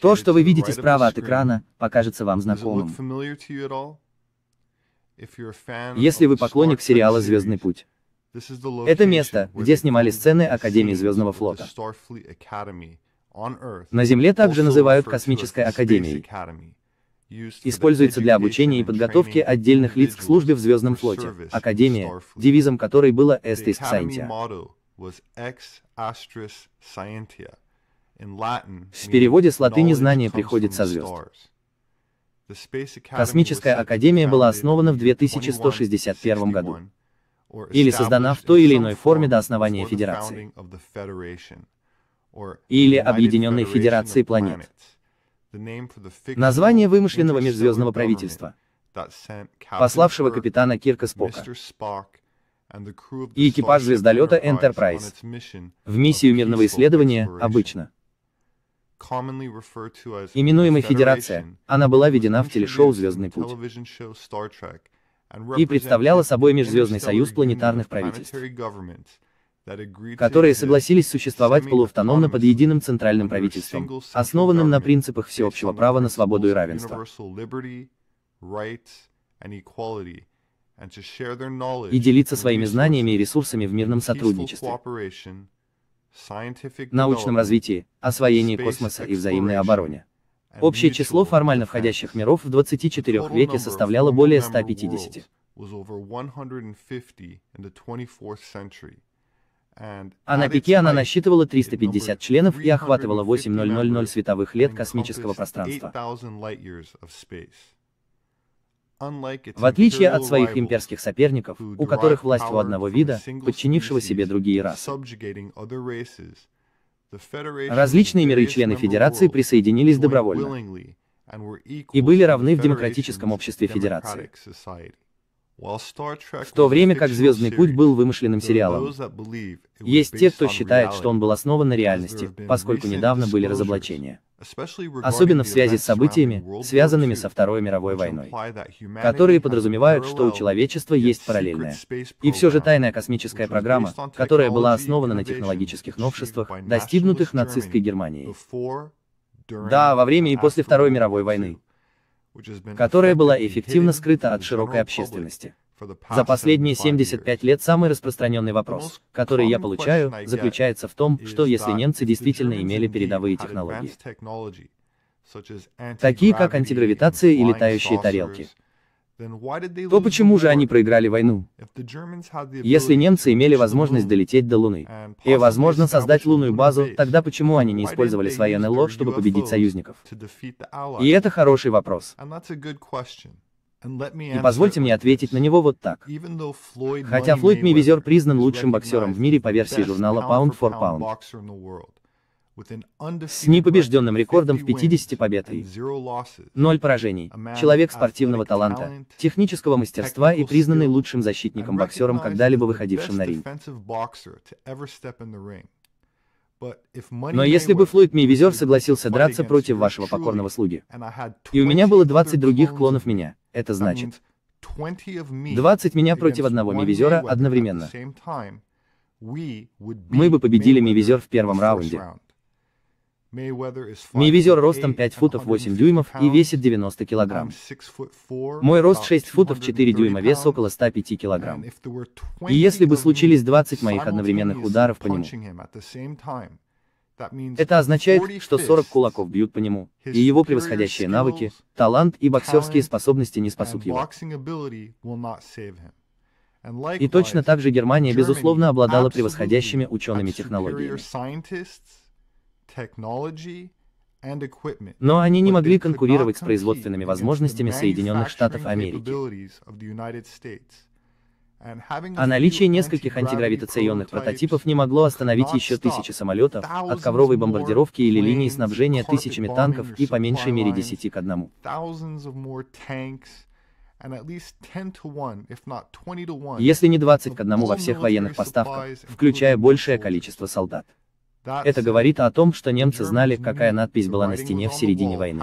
То, что вы видите справа от экрана, покажется вам знакомым. Если вы поклонник сериала «Звездный путь», это место, где снимали сцены Академии Звездного флота. На Земле также называют Космической Академией. Используется для обучения и подготовки отдельных лиц к службе в Звездном флоте. Академия, девизом которой было Estis Scientia. В переводе с латыни знание приходит со звезд. Космическая академия была основана в 2161 году или создана в той или иной форме до основания Федерации. или Объединенной Федерации планет. Название вымышленного межзвездного правительства, пославшего капитана Кирка Спока и экипаж звездолета Enterprise в миссию мирного исследования обычно. именуемой Федерация, она была введена в телешоу «Звездный путь» и представляла собой Межзвездный союз планетарных правительств, которые согласились существовать полуавтономно под единым центральным правительством, основанным на принципах всеобщего права на свободу и равенство, и делиться своими знаниями и ресурсами в мирном сотрудничестве, научном развитии, освоении космоса и взаимной обороне. Общее число формально входящих миров в 24 веке составляло более 150. А на пике она насчитывала 350 членов и охватывала 8000 световых лет космического пространства. В отличие от своих имперских соперников, у которых власть у одного вида, подчинившего себе другие расы. Различные миры члены Федерации присоединились добровольно и были равны в демократическом обществе Федерации. В то время как «Звездный путь» был вымышленным сериалом. Есть те, кто считает, что он был основан на реальности, поскольку недавно были разоблачения. Особенно в связи с событиями, связанными со Второй мировой войной, которые подразумевают, что у человечества есть параллельная. И все же тайная космическая программа, которая была основана на технологических новшествах, достигнутых нацистской Германией. Да, во время и после Второй мировой войны которая была эффективно скрыта от широкой общественности. За последние 75 лет самый распространенный вопрос, который я получаю, заключается в том, что если немцы действительно имели передовые технологии, такие как антигравитация и летающие тарелки, то почему же они проиграли войну? Если немцы имели возможность долететь до Луны и, возможно, создать лунную базу, тогда почему они не использовали свои НЛО, чтобы победить союзников? И это хороший вопрос. И позвольте мне ответить на него вот так. Хотя Флойд Мейвезер признан лучшим боксером в мире по версии журнала Pound for Pound, с непобежденным рекордом в 50 побед и 0 поражений. Человек спортивного таланта, технического мастерства и признанный лучшим защитником-боксером, когда-либо выходившим на ринг. Но если бы Флойд Мейвезер согласился драться против вашего покорного слуги, и у меня было 20 других клонов меня, это значит 20 меня против одного Мейвезера одновременно. Мы бы победили Мейвезер в первом раунде. Мейвезер ростом 5 футов 8 дюймов и весит 90 килограмм. Мой рост 6 футов 4 дюйма, вес около 105 килограмм. И если бы случились 20 моих одновременных ударов по нему, это означает, что 40 кулаков бьют по нему, и его превосходящие навыки, талант и боксерские способности не спасут его. И точно так же Германия, безусловно, обладала превосходящими учеными технологиями. Но они не могли конкурировать с производственными возможностями Соединенных Штатов Америки. А наличие нескольких антигравитационных прототипов не могло остановить еще тысячи самолетов от ковровой бомбардировки или линии снабжения тысячами танков и по меньшей мере 10 к одному. Если не 20 к одному во всех военных поставках, включая большее количество солдат. Это говорит о том, что немцы знали, какая надпись была на стене в середине войны.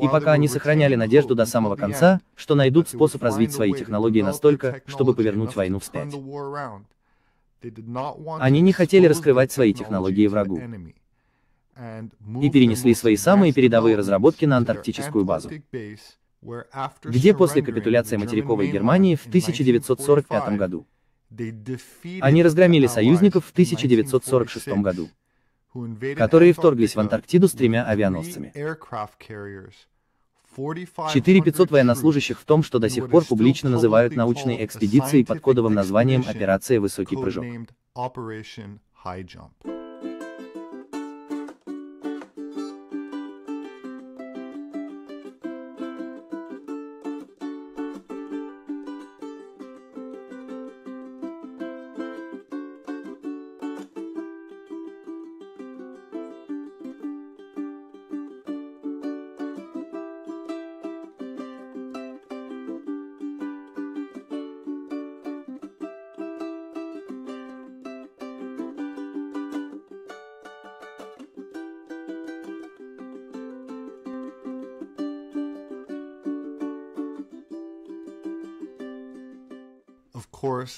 И пока они сохраняли надежду до самого конца, что найдут способ развить свои технологии настолько, чтобы повернуть войну вспять. Они не хотели раскрывать свои технологии врагу и перенесли свои самые передовые разработки на антарктическую базу, где после капитуляции материковой Германии в 1945 году они разгромили союзников в 1946 году, которые вторглись в Антарктиду с тремя авианосцами. 4500 военнослужащих в том, что до сих пор публично называют научной экспедицией под кодовым названием «Операция Высокий прыжок».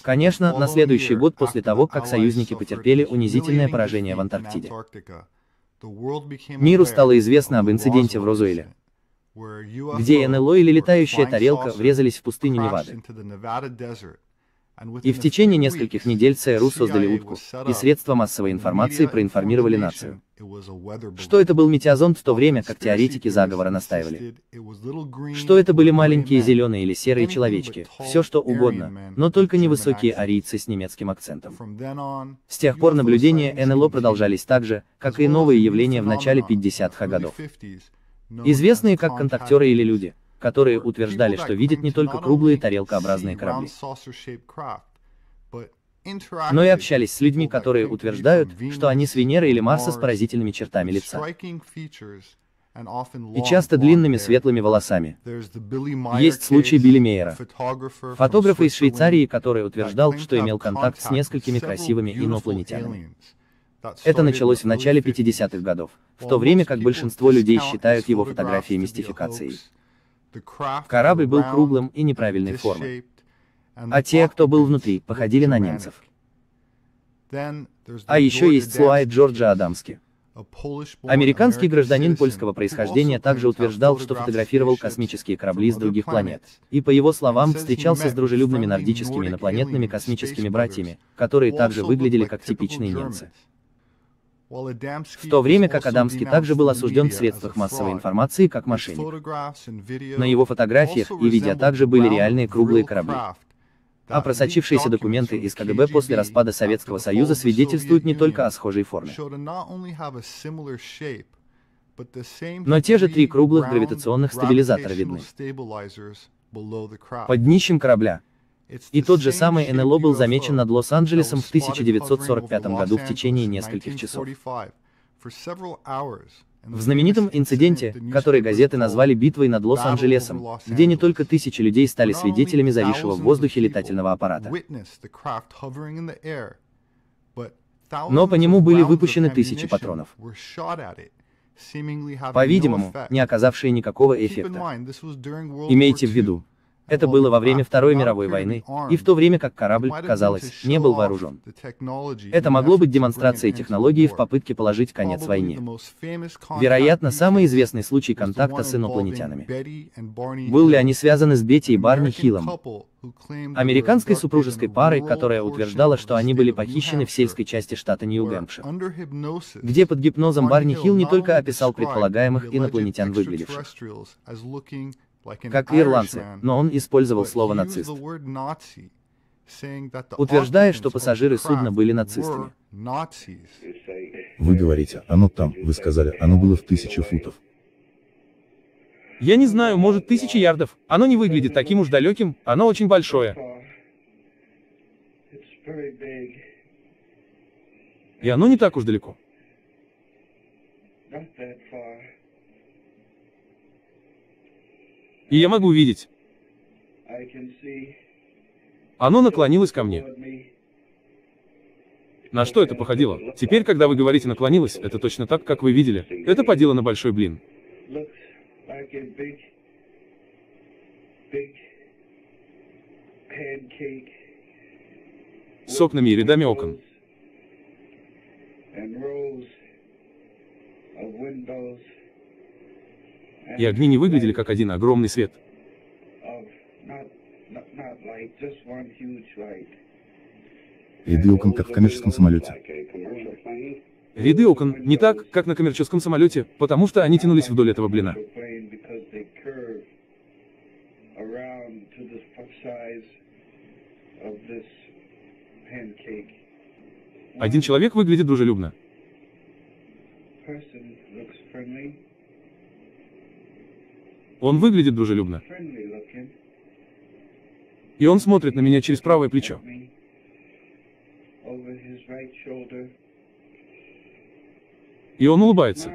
Конечно, на следующий год после того, как союзники потерпели унизительное поражение в Антарктиде. Миру стало известно об инциденте в Розуэле, где НЛО или летающая тарелка врезались в пустыню Невады. И в течение нескольких недель ЦРУ создали утку, и средства массовой информации проинформировали нацию, что это был метеозонд в то время, как теоретики заговора настаивали, что это были маленькие зеленые или серые человечки, все что угодно, но только невысокие арийцы с немецким акцентом. С тех пор наблюдения НЛО продолжались так же, как и новые явления в начале 50-х годов. Известные как контактеры или люди, которые утверждали, что видят не только круглые тарелкообразные корабли, но и общались с людьми, которые утверждают, что они с Венеры или Марса с поразительными чертами лица и часто длинными светлыми волосами. Есть случай Билли Мейера, фотографа из Швейцарии, который утверждал, что имел контакт с несколькими красивыми инопланетянами. Это началось в начале 50-х годов, в то время как большинство людей считают его фотографии мистификацией. Корабль был круглым и неправильной формы. А те, кто был внутри, походили на немцев. А еще есть Слуай Джорджа Адамски. Американский гражданин польского происхождения также утверждал, что фотографировал космические корабли с других планет. И по его словам, встречался с дружелюбными нордическими инопланетными космическими братьями, которые также выглядели как типичные немцы. В то время как Адамский также был осужден в средствах массовой информации как мошенник. На его фотографиях и видео также были реальные круглые корабли. А просочившиеся документы из КГБ после распада Советского Союза свидетельствуют не только о схожей форме. Но те же три круглых гравитационных стабилизатора видны. Под днищем корабля. И тот же самый НЛО был замечен над Лос-Анджелесом в 1945 году в течение нескольких часов. В знаменитом инциденте, который газеты назвали «битвой над Лос-Анджелесом», где не только тысячи людей стали свидетелями зависшего в воздухе летательного аппарата, но по нему были выпущены тысячи патронов, по-видимому, не оказавшие никакого эффекта. Имейте в виду, это было во время Второй мировой войны, и в то время как корабль, казалось, не был вооружен. Это могло быть демонстрацией технологии в попытке положить конец войне. Вероятно, самый известный случай контакта с инопланетянами. Был ли они связаны с Бетти и Барни Хиллом? Американской супружеской парой, которая утверждала, что они были похищены в сельской части штата Нью-Гэмпшир, где под гипнозом Барни Хилл не только описал предполагаемых инопланетян выглядевших, как ирландцы, но он использовал слово «нацист», утверждая, что пассажиры судна были нацистами. Вы говорите, оно там, вы сказали, оно было в тысячу футов. Я не знаю, может тысячи ярдов. Оно не выглядит таким уж далеким, оно очень большое. И оно не так уж далеко. И я могу видеть. Оно наклонилось ко мне. На что это походило? Теперь, когда вы говорите «наклонилось», это точно так, как вы видели. Это подело на большой блин. с окнами и рядами окон. И огни не выглядели как один огромный свет. Ряды окон, как в коммерческом самолете. Ряды окон не так, как на коммерческом самолете, потому что они тянулись вдоль этого блина. Один человек выглядит дружелюбно. Он выглядит дружелюбно. И он смотрит на меня через правое плечо. И он улыбается.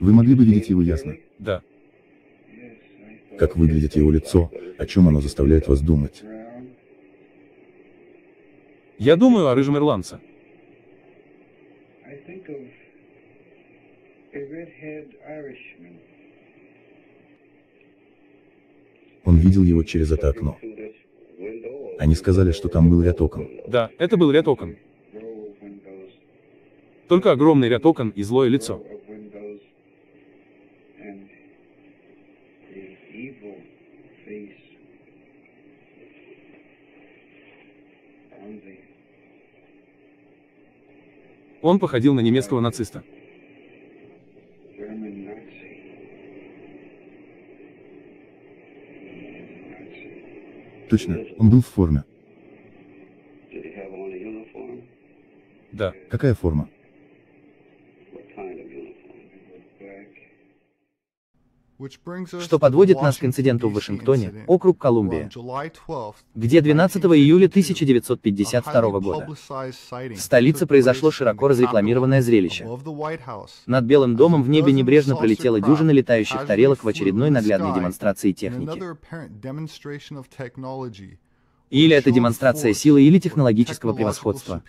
Вы могли бы видеть его ясно? Да. Как выглядит его лицо, о чем оно заставляет вас думать? Я думаю о рыжем ирландце. Он видел его через это окно. Они сказали, что там был ряд окон. Да, это был ряд окон. Только огромный ряд окон и злое лицо. Он походил на немецкого нациста. Точно, он был в форме. Да. Какая форма? Что подводит нас к инциденту в Вашингтоне, округ Колумбия, где 12 июля 1952 года. в столице произошло широко разрекламированное зрелище. Над Белым домом в небе небрежно пролетела дюжина летающих тарелок в очередной наглядной демонстрации техники. Или это демонстрация силы или технологического превосходства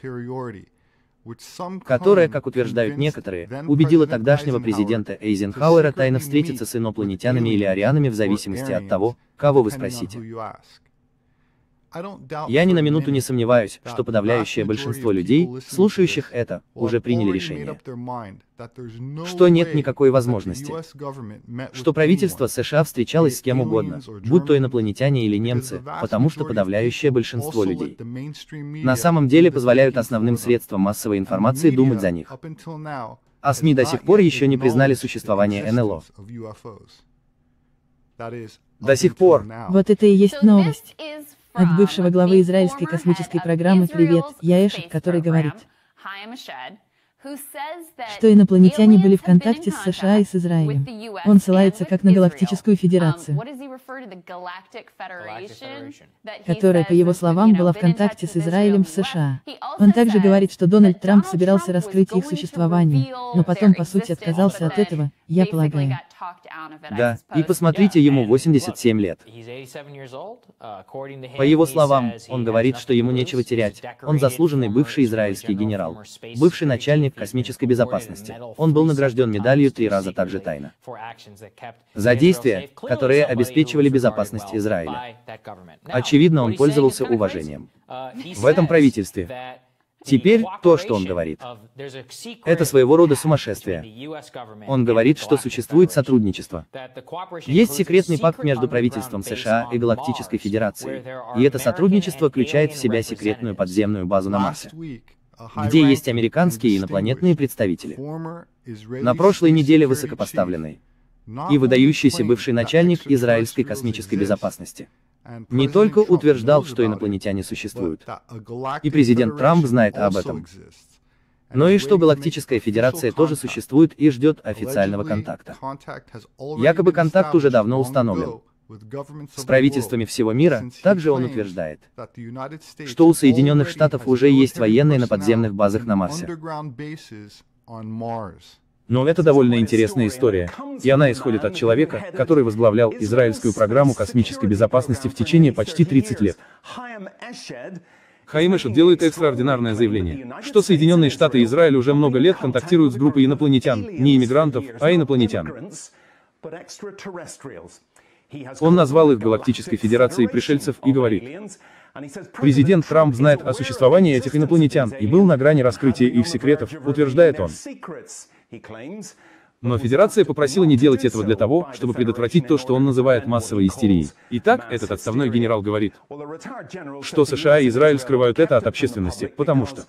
которая, как утверждают некоторые, убедила тогдашнего президента Эйзенхауэра тайно встретиться с инопланетянами или арианами в зависимости от того, кого вы спросите. Я ни на минуту не сомневаюсь, что подавляющее большинство людей, слушающих это, уже приняли решение, что нет никакой возможности, что правительство США встречалось с кем угодно, будь то инопланетяне или немцы, потому что подавляющее большинство людей на самом деле позволяют основным средствам массовой информации думать за них. А СМИ до сих пор еще не признали существование НЛО. До сих пор. Вот это и есть новость. От бывшего главы израильской космической программы «Привет», я Эшет, который говорит, что инопланетяне были в контакте с США и с Израилем. Он ссылается как на Галактическую Федерацию, которая, по его словам, была в контакте с Израилем в США. Он также говорит, что Дональд Трамп собирался раскрыть их существование, но потом, по сути, отказался от этого, я полагаю. Да, и посмотрите, ему 87 лет. По его словам, он говорит, что ему нечего терять. Он заслуженный бывший израильский генерал, бывший начальник космической безопасности. Он был награжден медалью три раза также тайно. За действия, которые обеспечивали безопасность Израиля. Очевидно, он пользовался уважением. В этом правительстве Теперь, то, что он говорит, это своего рода сумасшествие. Он говорит, что существует сотрудничество. Есть секретный пакт между правительством США и Галактической Федерацией, и это сотрудничество включает в себя секретную подземную базу на Марсе, где есть американские и инопланетные представители. На прошлой неделе высокопоставленный и выдающийся бывший начальник израильской космической безопасности не только утверждал, что инопланетяне существуют, и президент Трамп знает об этом, но и что Галактическая Федерация тоже существует и ждет официального контакта. Якобы контакт уже давно установлен. С правительствами всего мира, также он утверждает, что у Соединенных Штатов уже есть военные на подземных базах на Марсе. Но это довольно интересная история, и она исходит от человека, который возглавлял израильскую программу космической безопасности в течение почти 30 лет. Хаим Эшет делает экстраординарное заявление, что Соединенные Штаты и Израиль уже много лет контактируют с группой инопланетян, не иммигрантов, а инопланетян. Он назвал их Галактической Федерацией пришельцев и говорит, Президент Трамп знает о существовании этих инопланетян и был на грани раскрытия их секретов, утверждает он. Но Федерация попросила не делать этого для того, чтобы предотвратить то, что он называет массовой истерией. Итак, этот отставной генерал говорит, что США и Израиль скрывают это от общественности, потому что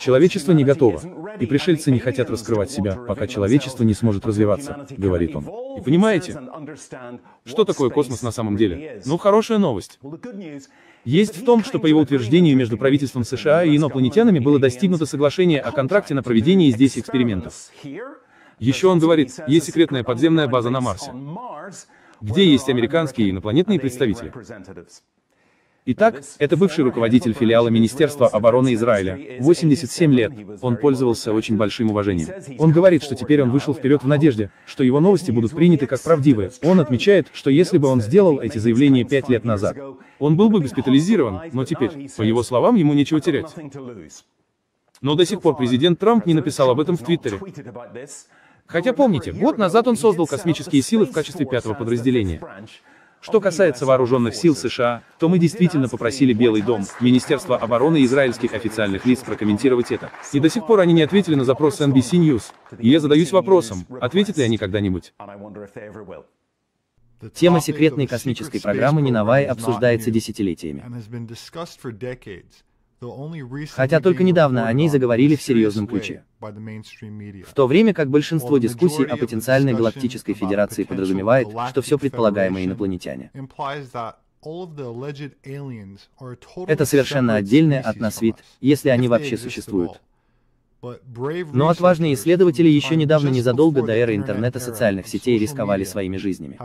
Человечество не готово, и пришельцы не хотят раскрывать себя, пока человечество не сможет развиваться, говорит он. И понимаете, что такое космос на самом деле? Ну, хорошая новость. Есть в том, что по его утверждению между правительством США и инопланетянами было достигнуто соглашение о контракте на проведение здесь экспериментов. Еще он говорит, есть секретная подземная база на Марсе, где есть американские и инопланетные представители. Итак, это бывший руководитель филиала Министерства обороны Израиля, 87 лет, он пользовался очень большим уважением. Он говорит, что теперь он вышел вперед в надежде, что его новости будут приняты как правдивые. Он отмечает, что если бы он сделал эти заявления пять лет назад, он был бы госпитализирован, но теперь, по его словам, ему нечего терять. Но до сих пор президент Трамп не написал об этом в Твиттере. Хотя помните, год назад он создал космические силы в качестве пятого подразделения. Что касается вооруженных сил США, то мы действительно попросили Белый дом, Министерство обороны и израильских официальных лиц прокомментировать это. И до сих пор они не ответили на запрос NBC News. И я задаюсь вопросом, ответят ли они когда-нибудь. Тема секретной космической программы Нинавай обсуждается десятилетиями. Хотя только недавно о ней заговорили в серьезном ключе. В то время как большинство дискуссий о потенциальной галактической федерации подразумевает, что все предполагаемые инопланетяне. Это совершенно отдельный от нас вид, если они вообще существуют. Но отважные исследователи еще недавно, незадолго до эры интернета социальных сетей, рисковали своими жизнями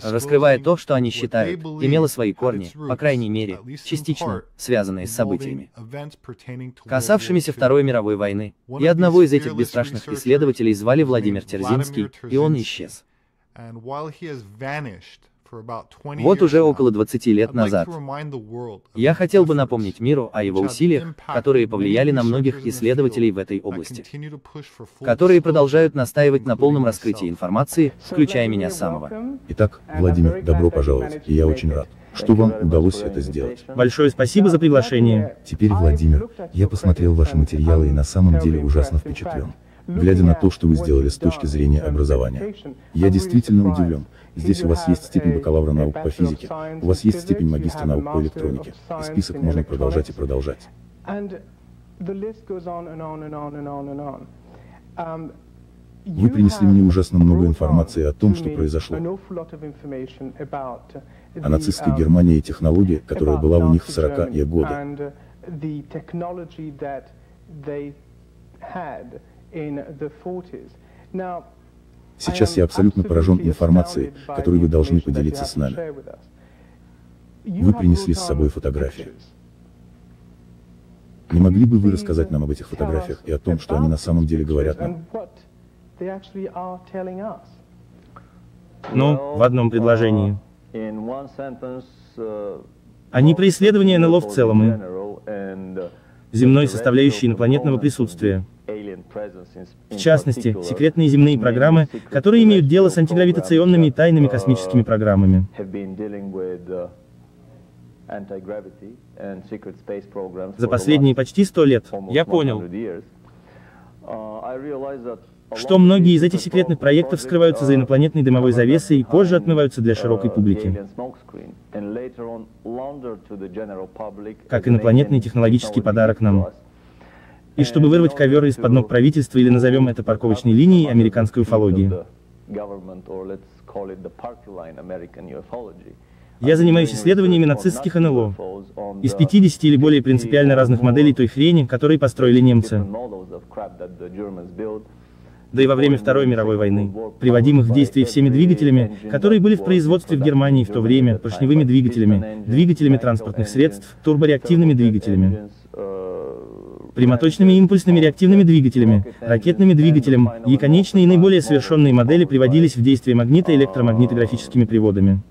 раскрывая то, что они считают, имело свои корни, по крайней мере, частично, связанные с событиями, касавшимися Второй мировой войны, и одного из этих бесстрашных исследователей звали Владимир Терзинский, и он исчез. Вот уже около 20 лет назад. Я хотел бы напомнить миру о его усилиях, которые повлияли на многих исследователей в этой области, которые продолжают настаивать на полном раскрытии информации, включая меня самого. Итак, Владимир, добро пожаловать, и я очень рад что вам удалось это сделать. Большое спасибо за приглашение. Теперь, Владимир, я посмотрел ваши материалы и на самом деле ужасно впечатлен. Глядя на то, что вы сделали с точки зрения образования. Я действительно удивлен. Здесь у вас есть степень бакалавра наук по физике, у вас есть степень магистра наук по электронике, и список можно продолжать и продолжать. Вы принесли мне ужасно много информации о том, что произошло. О нацистской Германии и технологии, которая была у них в 40-е годы. Сейчас я абсолютно поражен информацией, которой вы должны поделиться с нами. Вы принесли с собой фотографии. Не могли бы вы рассказать нам об этих фотографиях и о том, что они на самом деле говорят нам? Ну, в одном предложении. Они про исследование НЛО в целом и земной составляющей инопланетного присутствия. В частности, секретные земные программы, которые имеют дело с антигравитационными и тайными космическими программами. За последние почти сто лет, я понял, что многие из этих секретных проектов скрываются за инопланетной дымовой завесой и позже отмываются для широкой публики. Как инопланетный технологический подарок нам. И чтобы вырвать ковер из-под ног правительства или назовем это парковочной линией американской уфологии. Я занимаюсь исследованиями нацистских НЛО. Из 50 или более принципиально разных моделей той хрени, которые построили немцы да и во время Второй мировой войны, приводимых в действие всеми двигателями, которые были в производстве в Германии в то время, поршневыми двигателями, двигателями транспортных средств, турбореактивными двигателями, прямоточными импульсными реактивными двигателями, ракетными двигателем, и конечные и наиболее совершенные модели приводились в действие магнито-электромагнитографическими приводами.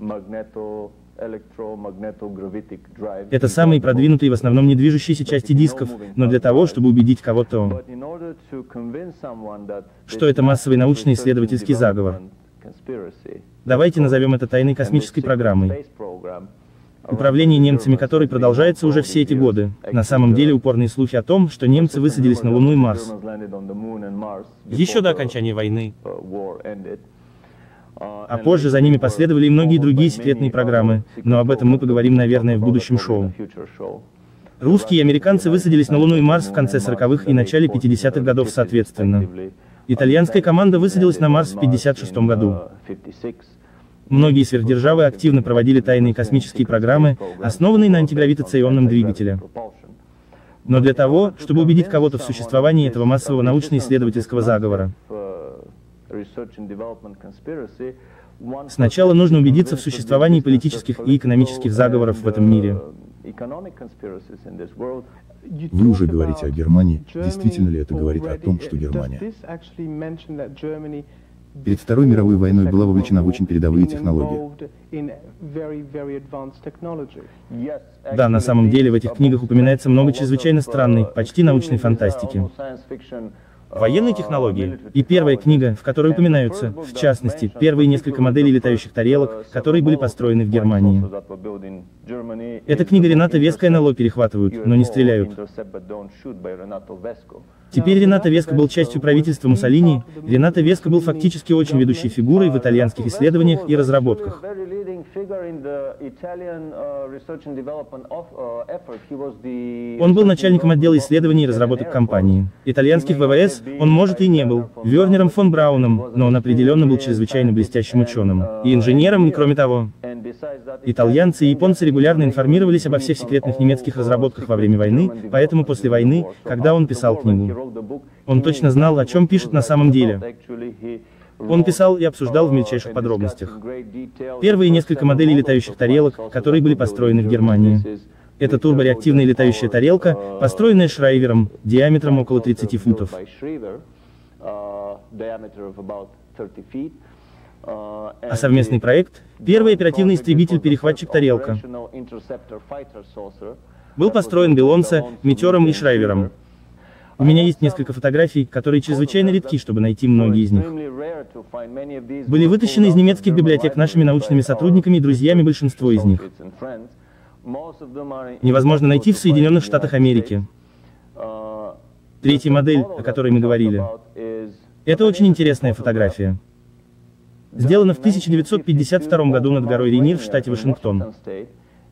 Это самые продвинутые в основном не движущиеся части дисков, но для того, чтобы убедить кого-то, что это массовый научно-исследовательский заговор. Давайте назовем это тайной космической программой. Управление немцами которой продолжается уже все эти годы. На самом деле упорные слухи о том, что немцы высадились на Луну и Марс. Еще до окончания войны. А позже за ними последовали и многие другие секретные программы, но об этом мы поговорим, наверное, в будущем шоу. Русские и американцы высадились на Луну и Марс в конце 40-х и начале 50-х годов соответственно. Итальянская команда высадилась на Марс в 56 году. Многие сверхдержавы активно проводили тайные космические программы, основанные на антигравитационном двигателе. Но для того, чтобы убедить кого-то в существовании этого массового научно-исследовательского заговора, Сначала нужно убедиться в существовании политических и экономических заговоров в этом мире. Вы уже говорите о Германии, действительно ли это говорит о том, что Германия? перед Второй мировой войной была вовлечена в очень передовые технологии? Да, на самом деле в этих книгах упоминается много чрезвычайно странной, почти научной фантастики военной технологии. И первая книга, в которой упоминаются, в частности, первые несколько моделей летающих тарелок, которые были построены в Германии. Эта книга Рената Веска НЛО перехватывают, но не стреляют. Теперь Рената Веска был частью правительства Муссолини, Рената Веска был фактически очень ведущей фигурой в итальянских исследованиях и разработках. Он был начальником отдела исследований и разработок компании. Итальянских ВВС он, может, и не был, Вернером фон Брауном, но он определенно был чрезвычайно блестящим ученым. И инженером, и кроме того. Итальянцы и японцы регулярно информировались обо всех секретных немецких разработках во время войны, поэтому после войны, когда он писал книгу, он точно знал, о чем пишет на самом деле. Он писал и обсуждал в мельчайших подробностях. Первые несколько моделей летающих тарелок, которые были построены в Германии. Это турбореактивная летающая тарелка, построенная Шрайвером, диаметром около 30 футов. А совместный проект, первый оперативный истребитель-перехватчик «Тарелка», был построен Белонце, Метером и Шрайвером. У меня есть несколько фотографий, которые чрезвычайно редки, чтобы найти многие из них. Были вытащены из немецких библиотек нашими научными сотрудниками и друзьями большинство из них. Невозможно найти в Соединенных Штатах Америки. Третья модель, о которой мы говорили. Это очень интересная фотография. Сделана в 1952 году над горой Ренир в штате Вашингтон.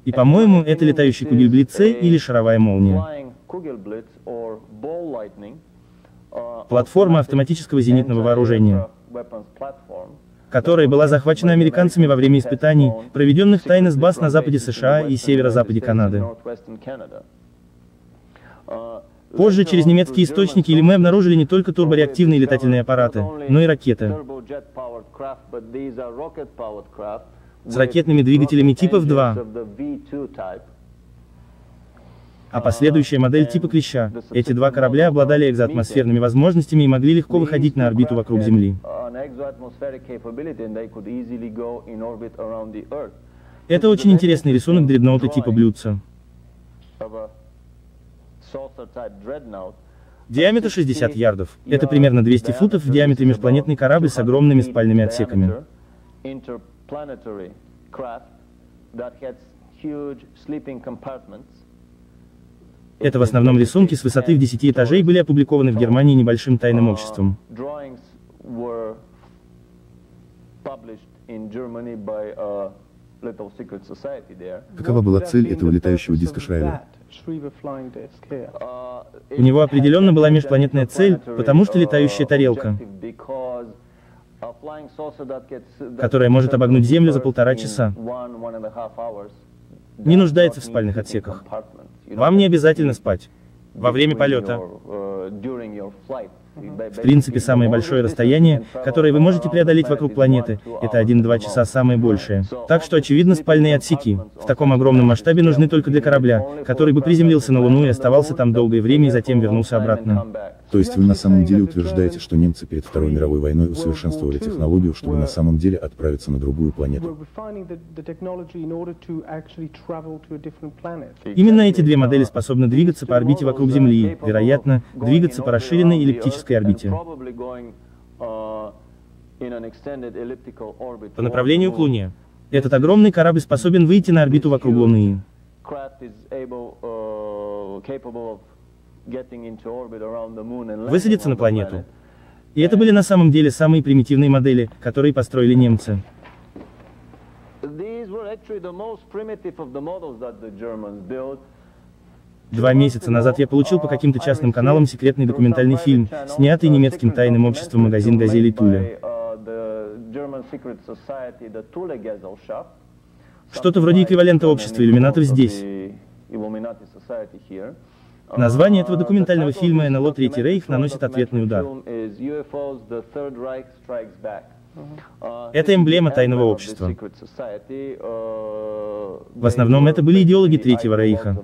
И, по-моему, это летающий кугельблице или шаровая молния. Платформа автоматического зенитного вооружения, которая была захвачена американцами во время испытаний, проведенных тайно с баз на западе США и северо-западе Канады. Позже через немецкие источники или мы обнаружили не только турбореактивные летательные аппараты, но и ракеты. С ракетными двигателями типа В-2 а последующая модель типа Клеща. Эти два корабля обладали экзоатмосферными возможностями и могли легко выходить на орбиту вокруг Земли. Это очень интересный рисунок дредноута типа Блюдца. Диаметр 60 ярдов. Это примерно 200 футов в диаметре межпланетный корабль с огромными спальными отсеками. Это в основном рисунки с высоты в 10 этажей были опубликованы в Германии небольшим тайным обществом. Какова была цель этого летающего диска Шрайвера? У него определенно была межпланетная цель, потому что летающая тарелка, которая может обогнуть Землю за полтора часа, не нуждается в спальных отсеках. Вам не обязательно спать. Во время полета. В принципе, самое большое расстояние, которое вы можете преодолеть вокруг планеты, это 1-2 часа самое большее. Так что, очевидно, спальные отсеки в таком огромном масштабе нужны только для корабля, который бы приземлился на Луну и оставался там долгое время и затем вернулся обратно. То есть вы на самом деле утверждаете, что немцы перед Второй мировой войной усовершенствовали технологию, чтобы на самом деле отправиться на другую планету? Именно эти две модели способны двигаться по орбите вокруг Земли, вероятно, двигаться по расширенной эллиптической орбите. По направлению к Луне. Этот огромный корабль способен выйти на орбиту вокруг Луны. Высадиться на планету. И это были на самом деле самые примитивные модели, которые построили немцы. Два месяца назад я получил по каким-то частным каналам секретный документальный фильм, снятый немецким тайным обществом магазин «Газели Туля». Что-то вроде эквивалента общества иллюминатов здесь. Название этого документального фильма «НЛО Третий Рейх» наносит ответный удар. Это эмблема тайного общества. В основном это были идеологи Третьего Рейха.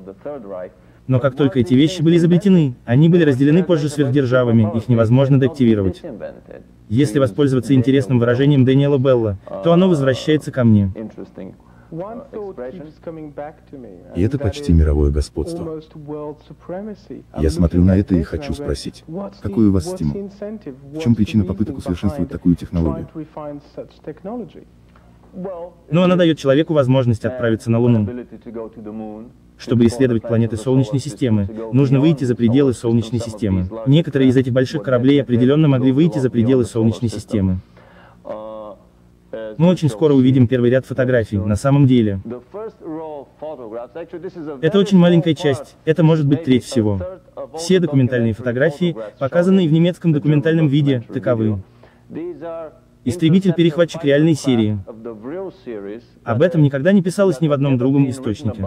Но как только эти вещи были изобретены, они были разделены позже сверхдержавами, их невозможно деактивировать. Если воспользоваться интересным выражением Дэниела Белла, то оно возвращается ко мне. И это почти мировое господство. Я смотрю на это и хочу спросить, какой у вас стимул? В чем причина попыток усовершенствовать такую технологию? Ну, она дает человеку возможность отправиться на Луну. Чтобы исследовать планеты Солнечной системы, нужно выйти за пределы Солнечной системы. Некоторые из этих больших кораблей определенно могли выйти за пределы Солнечной системы. Мы очень скоро увидим первый ряд фотографий, на самом деле. Это очень маленькая часть, это может быть треть всего. Все документальные фотографии, показанные в немецком документальном виде, таковы. Истребитель-перехватчик реальной серии. Об этом никогда не писалось ни в одном другом источнике.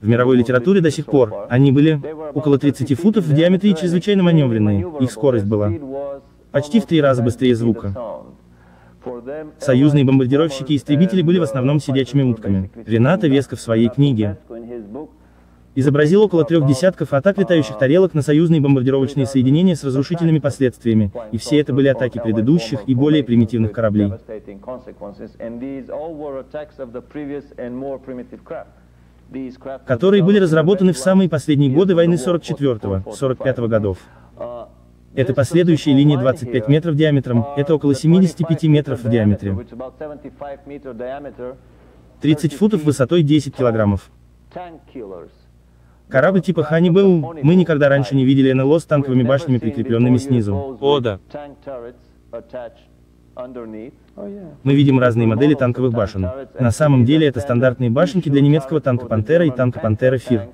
В мировой литературе до сих пор они были около 30 футов в диаметре и чрезвычайно маневренные, их скорость была почти в три раза быстрее звука. Союзные бомбардировщики и истребители были в основном сидячими утками. Рената Веска в своей книге изобразил около трех десятков атак летающих тарелок на союзные бомбардировочные соединения с разрушительными последствиями, и все это были атаки предыдущих и более примитивных кораблей. которые были разработаны в самые последние годы войны 44-45 годов. Это последующая линия 25 метров диаметром, это около 75 метров в диаметре. 30 футов высотой 10 килограммов. Корабль типа Ханнибал, мы никогда раньше не видели НЛО с танковыми башнями, прикрепленными снизу. О, да. Мы видим разные модели танковых башен. На самом деле это стандартные башенки для немецкого танка Пантера и танка Пантера Фир.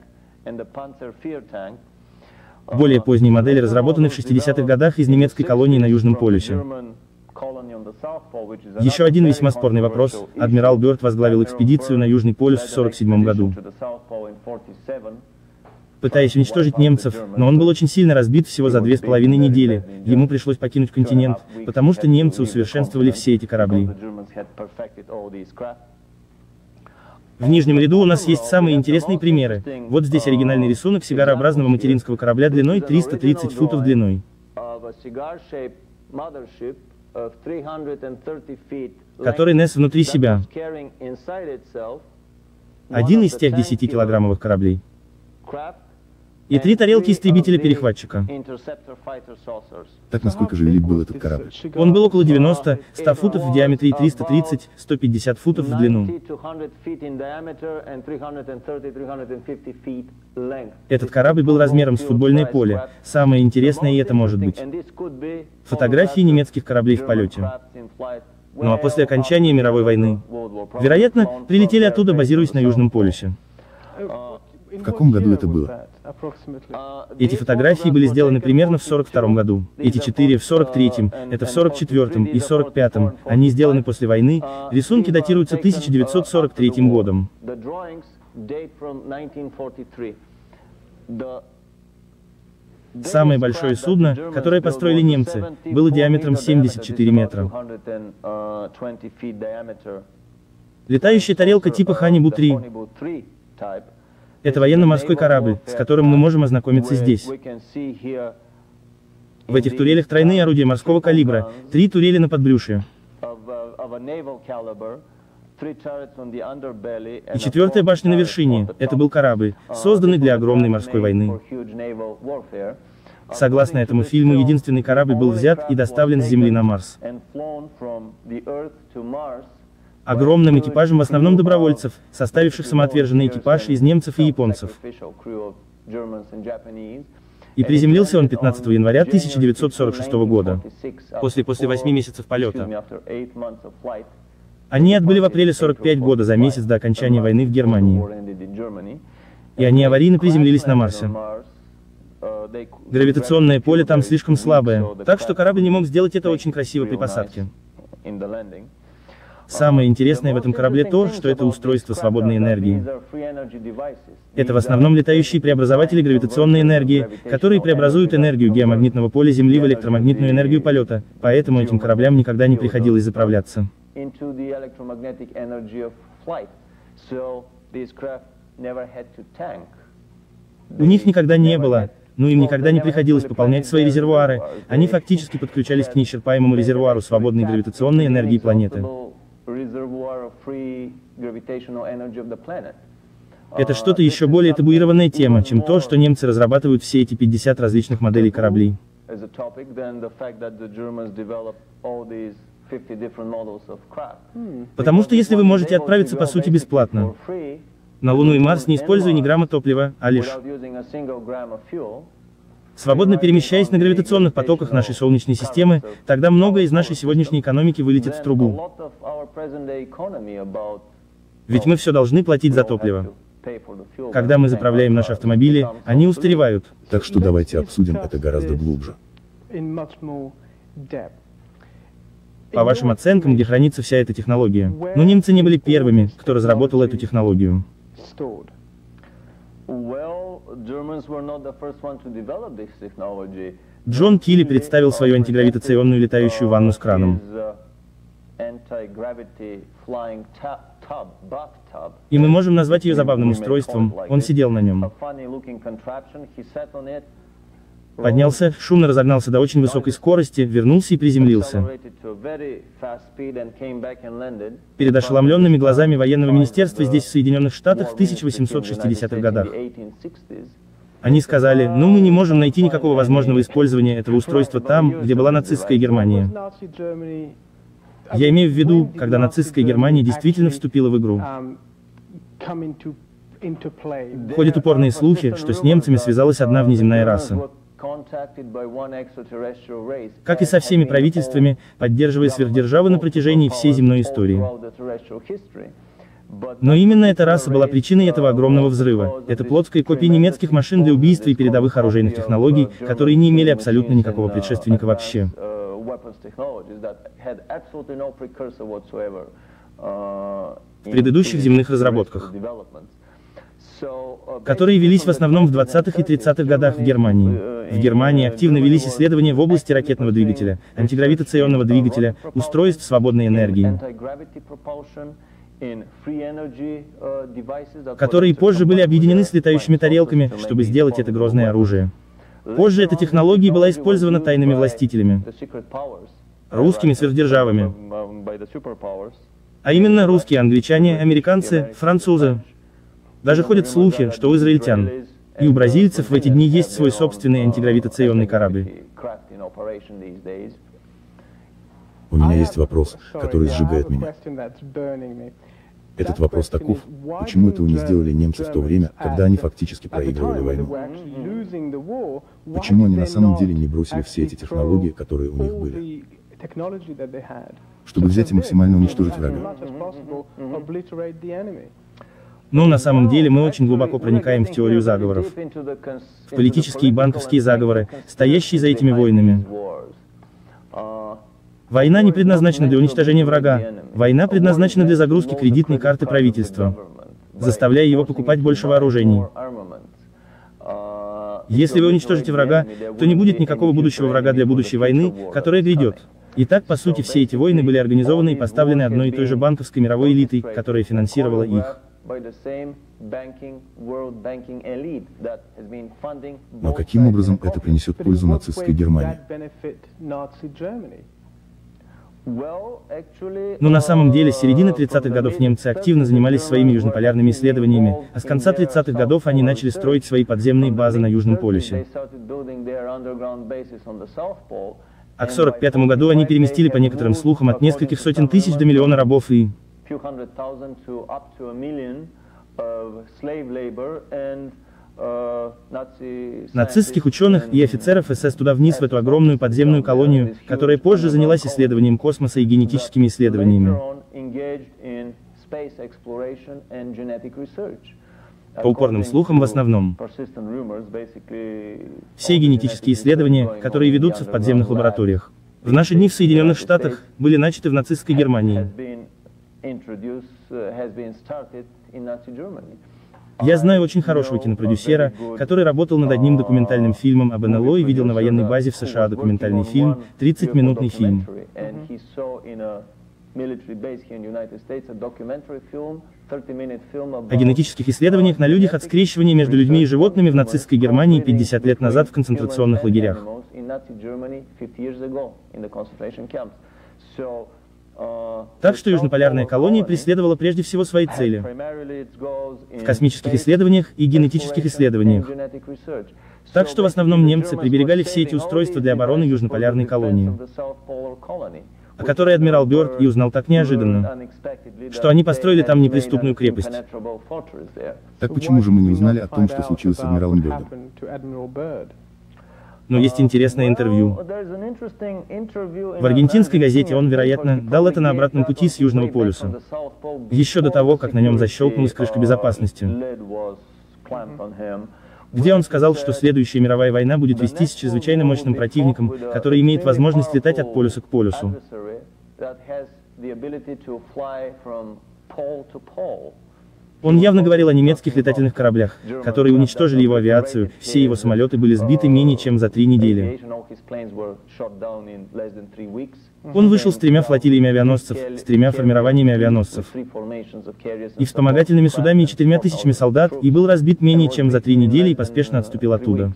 Более поздние модели разработаны в 60-х годах из немецкой колонии на Южном полюсе. Еще один весьма спорный вопрос. Адмирал Бёрд возглавил экспедицию на Южный полюс в 1947 году, пытаясь уничтожить немцев, но он был очень сильно разбит всего за две с половиной недели. Ему пришлось покинуть континент, потому что немцы усовершенствовали все эти корабли. В нижнем ряду у нас есть самые интересные примеры. Вот здесь оригинальный рисунок сигарообразного материнского корабля длиной 330 футов длиной который нес внутри себя. Один из тех 10-килограммовых кораблей и три тарелки истребителя-перехватчика. Так насколько же велик был этот корабль? Он был около 90, 100 футов в диаметре и 330, 150 футов в длину. Этот корабль был размером с футбольное поле. Самое интересное и это может быть. Фотографии немецких кораблей в полете. Ну а после окончания мировой войны, вероятно, прилетели оттуда, базируясь на Южном полюсе. В каком году это было? Эти фотографии были сделаны примерно в 42 году. Эти четыре в 43-м, это в 44-м и 45-м. Они сделаны после войны. Рисунки датируются 1943 годом. Самое большое судно, которое построили немцы, было диаметром 74 метра. Летающая тарелка типа Ханибу-3 Это военно-морской корабль, с которым мы можем ознакомиться здесь. В этих турелях тройные орудия морского калибра, три турели на подбрюшье. И четвертая башня на вершине, это был корабль, созданный для огромной морской войны. Согласно этому фильму, единственный корабль был взят и доставлен с Земли на Марс. Огромным экипажем в основном добровольцев, составивших самоотверженный экипаж из немцев и японцев. И приземлился он 15 января 1946 года, после после 8 месяцев полета. Они отбыли в апреле 45 года за месяц до окончания войны в Германии. И они аварийно приземлились на Марсе. Гравитационное поле там слишком слабое, так что корабль не мог сделать это очень красиво при посадке. Самое интересное в этом корабле то, что это устройство свободной энергии. Это в основном летающие преобразователи гравитационной энергии, которые преобразуют энергию геомагнитного поля Земли в электромагнитную энергию полета, поэтому этим кораблям никогда не приходилось заправляться. У них никогда не было, ну им никогда не приходилось пополнять свои резервуары, они фактически подключались к неисчерпаемому резервуару свободной гравитационной энергии планеты. Это что-то еще более табуированная тема, чем то, что немцы разрабатывают все эти 50 различных моделей кораблей. Потому что если вы можете отправиться по сути бесплатно. на Луну и Марс, не используя ни грамма топлива, а лишь свободно перемещаясь на гравитационных потоках нашей Солнечной системы, тогда многое из нашей сегодняшней экономики вылетит в трубу. Ведь мы все должны платить за топливо. Когда мы заправляем наши автомобили, они устаревают. Так что давайте обсудим это гораздо глубже. По вашим оценкам, где хранится вся эта технология? Но немцы не были первыми, кто разработал эту технологию. Джон Килли представил свою антигравитационную летающую ванну с краном. И мы можем назвать ее забавным устройством, он сидел на нем. Поднялся, шумно разогнался до очень высокой скорости, вернулся и приземлился. Перед ошеломленными глазами военного министерства здесь, в Соединенных Штатах, в 1860-х годах. Они сказали, ну мы не можем найти никакого возможного использования этого устройства там, где была нацистская Германия. Я имею в виду, когда нацистская Германия действительно вступила в игру. Ходят упорные слухи, что с немцами связалась одна внеземная раса. Как и со всеми правительствами, поддерживая сверхдержавы на протяжении всей земной истории. Но именно эта раса была причиной этого огромного взрыва. Это плотская копия немецких машин для убийства и передовых оружейных технологий, которые не имели абсолютно никакого предшественника вообще. В предыдущих земных разработках которые велись в основном в 20-х и 30-х годах в Германии. В Германии активно велись исследования в области ракетного двигателя, антигравитационного двигателя, устройств свободной энергии которые позже были объединены с летающими тарелками, чтобы сделать это грозное оружие. Позже эта технология была использована тайными властителями, русскими сверхдержавами, а именно русские, англичане, американцы, французы. Даже ходят слухи, что у израильтян и у бразильцев в эти дни есть свой собственный антигравитационный корабль. У меня есть вопрос, который сжигает меня. Этот вопрос таков, почему этого не сделали немцы в то время, когда они фактически проигрывали войну? Почему они на самом деле не бросили все эти технологии, которые у них были? Чтобы взять и максимально уничтожить врага. Ну, на самом деле, мы очень глубоко проникаем в теорию заговоров, в политические и банковские заговоры, стоящие за этими войнами. Война не предназначена для уничтожения врага, война предназначена для загрузки кредитной карты правительства, заставляя его покупать больше вооружений. Если вы уничтожите врага, то не будет никакого будущего врага для будущей войны, которая грядет. Итак, по сути, все эти войны были организованы и поставлены одной и той же банковской мировой элитой, которая финансировала их. Но каким образом это принесет пользу нацистской Германии? Но на самом деле с середины 30-х годов немцы активно занимались своими южнополярными исследованиями, а с конца 30-х годов они начали строить свои подземные базы на Южном полюсе. А к 45 году они переместили по некоторым слухам от нескольких сотен тысяч до миллиона рабов и нацистских ученых и офицеров СС туда вниз в эту огромную подземную колонию, которая позже занялась исследованием космоса и генетическими исследованиями. По упорным слухам в основном. Все генетические исследования, которые ведутся в подземных лабораториях, в наши дни в Соединенных Штатах были начаты в нацистской Германии. Я знаю очень хорошего кинопродюсера, который работал над одним документальным фильмом об НЛО и видел на военной базе в США документальный фильм, 30-минутный фильм. О генетических исследованиях на людях от скрещивания между людьми и животными в нацистской Германии 50 лет назад в концентрационных лагерях. Так что южнополярная колония преследовала прежде всего свои цели в космических исследованиях и генетических исследованиях. Так что в основном немцы приберегали все эти устройства для обороны южнополярной колонии, о которой адмирал Бёрд и узнал так неожиданно, что они построили там неприступную крепость. Так почему же мы не узнали о том, что случилось с адмиралом Бёрдом? Но есть интересное интервью. В аргентинской газете он, вероятно, дал это на обратном пути с Южного полюса. Еще до того, как на нем защелкнулась крышка безопасности. Где он сказал, что следующая мировая война будет вестись с чрезвычайно мощным противником, который имеет возможность летать от полюса к полюсу. Он явно говорил о немецких летательных кораблях, которые уничтожили его авиацию, все его самолеты были сбиты менее чем за три недели. Он вышел с тремя флотилиями авианосцев, с тремя формированиями авианосцев, и вспомогательными судами и четырьмя тысячами солдат, и был разбит менее чем за три недели и поспешно отступил оттуда.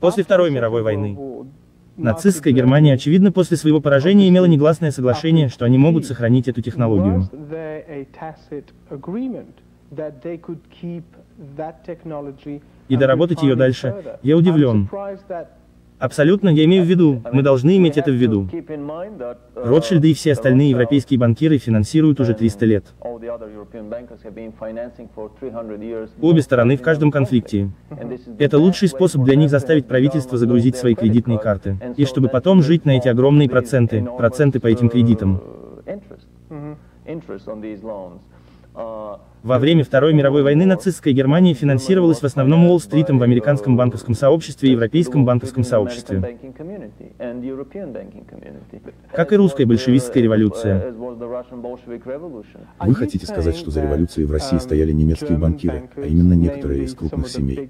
После Второй мировой войны Нацистская Германия, очевидно, после своего поражения имела негласное соглашение, что они могут сохранить эту технологию. И доработать ее дальше. Я удивлен. Абсолютно, я имею в виду, мы должны иметь это в виду. Ротшильды и все остальные европейские банкиры финансируют уже 300 лет. Обе стороны в каждом конфликте. Это лучший способ для них заставить правительство загрузить свои кредитные карты. И чтобы потом жить на эти огромные проценты, проценты по этим кредитам. Во время Второй мировой войны нацистская Германия финансировалась в основном Уолл-стритом в американском банковском сообществе и европейском банковском сообществе. Как и русская большевистская революция. Вы хотите сказать, что за революцией в России стояли немецкие банкиры, а именно некоторые из крупных семей?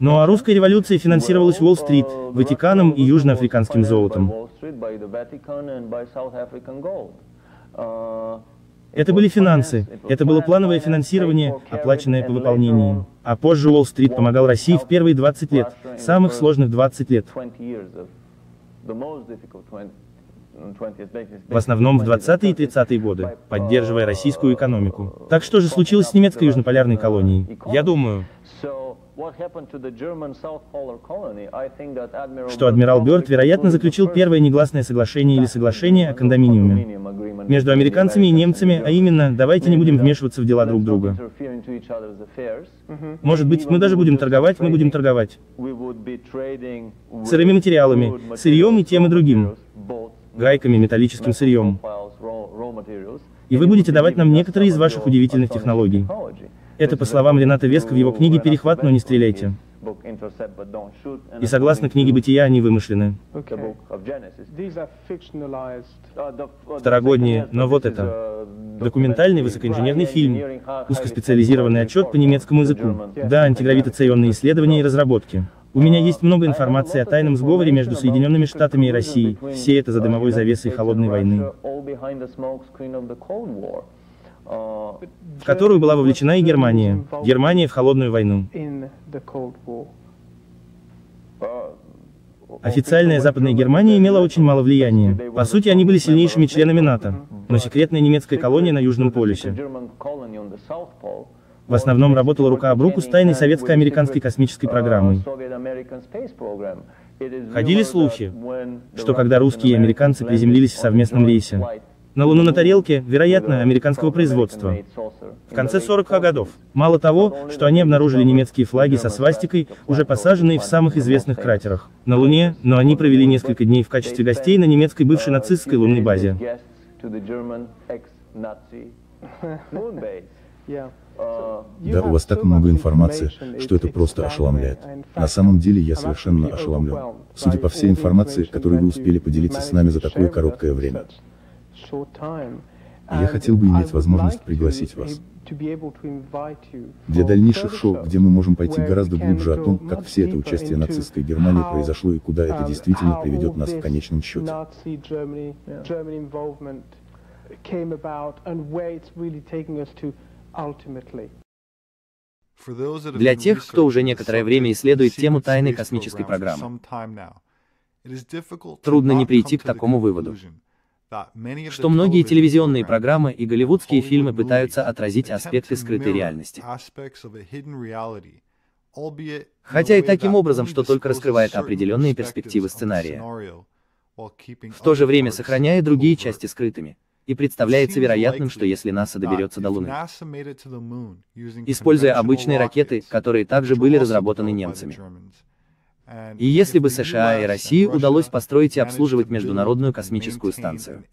Ну а русская революция финансировалась Уолл-стрит, Ватиканом и южноафриканским золотом. Это были финансы, это было плановое финансирование, оплаченное по выполнению. А позже Уолл-стрит помогал России в первые 20 лет, самых сложных 20 лет. В основном в 20-е и 30-е годы, поддерживая российскую экономику. Так что же случилось с немецкой южнополярной колонией? Я думаю, что адмирал Бёрд, вероятно, заключил первое негласное соглашение или соглашение о кондоминиуме. Между американцами и немцами, а именно, давайте не будем вмешиваться в дела друг друга. Может быть, мы даже будем торговать, мы будем торговать. сырыми материалами, сырьем и тем и другим, гайками, металлическим сырьем. И вы будете давать нам некоторые из ваших удивительных технологий. Это по словам Рената Веска в его книге «Перехват, но не стреляйте». И согласно книге Бытия, они вымышлены. Второгодние, но вот это. Документальный высокоинженерный фильм. Узкоспециализированный отчет по немецкому языку. Да, антигравитационные исследования и разработки. У меня есть много информации о тайном сговоре между Соединенными Штатами и Россией, все это за дымовой завесой холодной войны, в которую была вовлечена и Германия. Германия в холодную войну. Официальная Западная Германия имела очень мало влияния. По сути, они были сильнейшими членами НАТО. Но секретная немецкая колония на Южном полюсе в основном работала рука об руку с тайной советско-американской космической программой. Ходили слухи, что когда русские и американцы приземлились в совместном рейсе на Луну на тарелке, вероятно, американского производства, в конце 40-х годов. Мало того, что они обнаружили немецкие флаги со свастикой, уже посаженные в самых известных кратерах на Луне, но они провели несколько дней в качестве гостей на немецкой бывшей нацистской лунной базе. Да, у вас так много информации, что это просто ошеломляет. На самом деле я совершенно ошеломлен. Судя по всей информации, которой вы успели поделиться с нами за такое короткое время. Я хотел бы иметь возможность пригласить вас. для дальнейших шоу, где мы можем пойти гораздо глубже о том, как все это участие нацистской Германии произошло и куда это действительно приведет нас в конечном счете. Для тех, кто уже некоторое время исследует тему тайной космической программы, трудно не прийти к такому выводу, что многие телевизионные программы и голливудские фильмы пытаются отразить аспекты скрытой реальности. Хотя и таким образом, что только раскрывает определенные перспективы сценария, в то же время сохраняя другие части скрытыми. И представляется вероятным, что если НАСА доберется до Луны, используя обычные ракеты, которые также были разработаны немцами, и если бы США и России удалось построить и обслуживать Международную космическую станцию.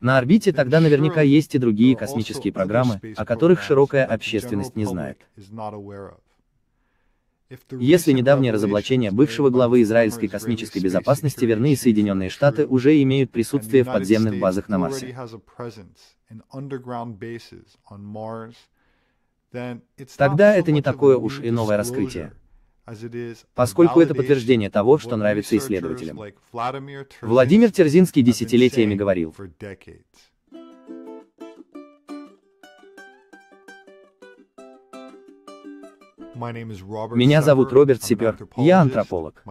на орбите, тогда наверняка есть и другие космические программы, о которых широкая общественность не знает. Если недавнее разоблачение бывшего главы израильской космической безопасности верны и Соединенные Штаты уже имеют присутствие в подземных базах на Марсе, тогда это не такое уж и новое раскрытие, поскольку это подтверждение того, что нравится исследователям. Владимир Терзинский десятилетиями говорил, Меня зовут Роберт Сипер, я антрополог.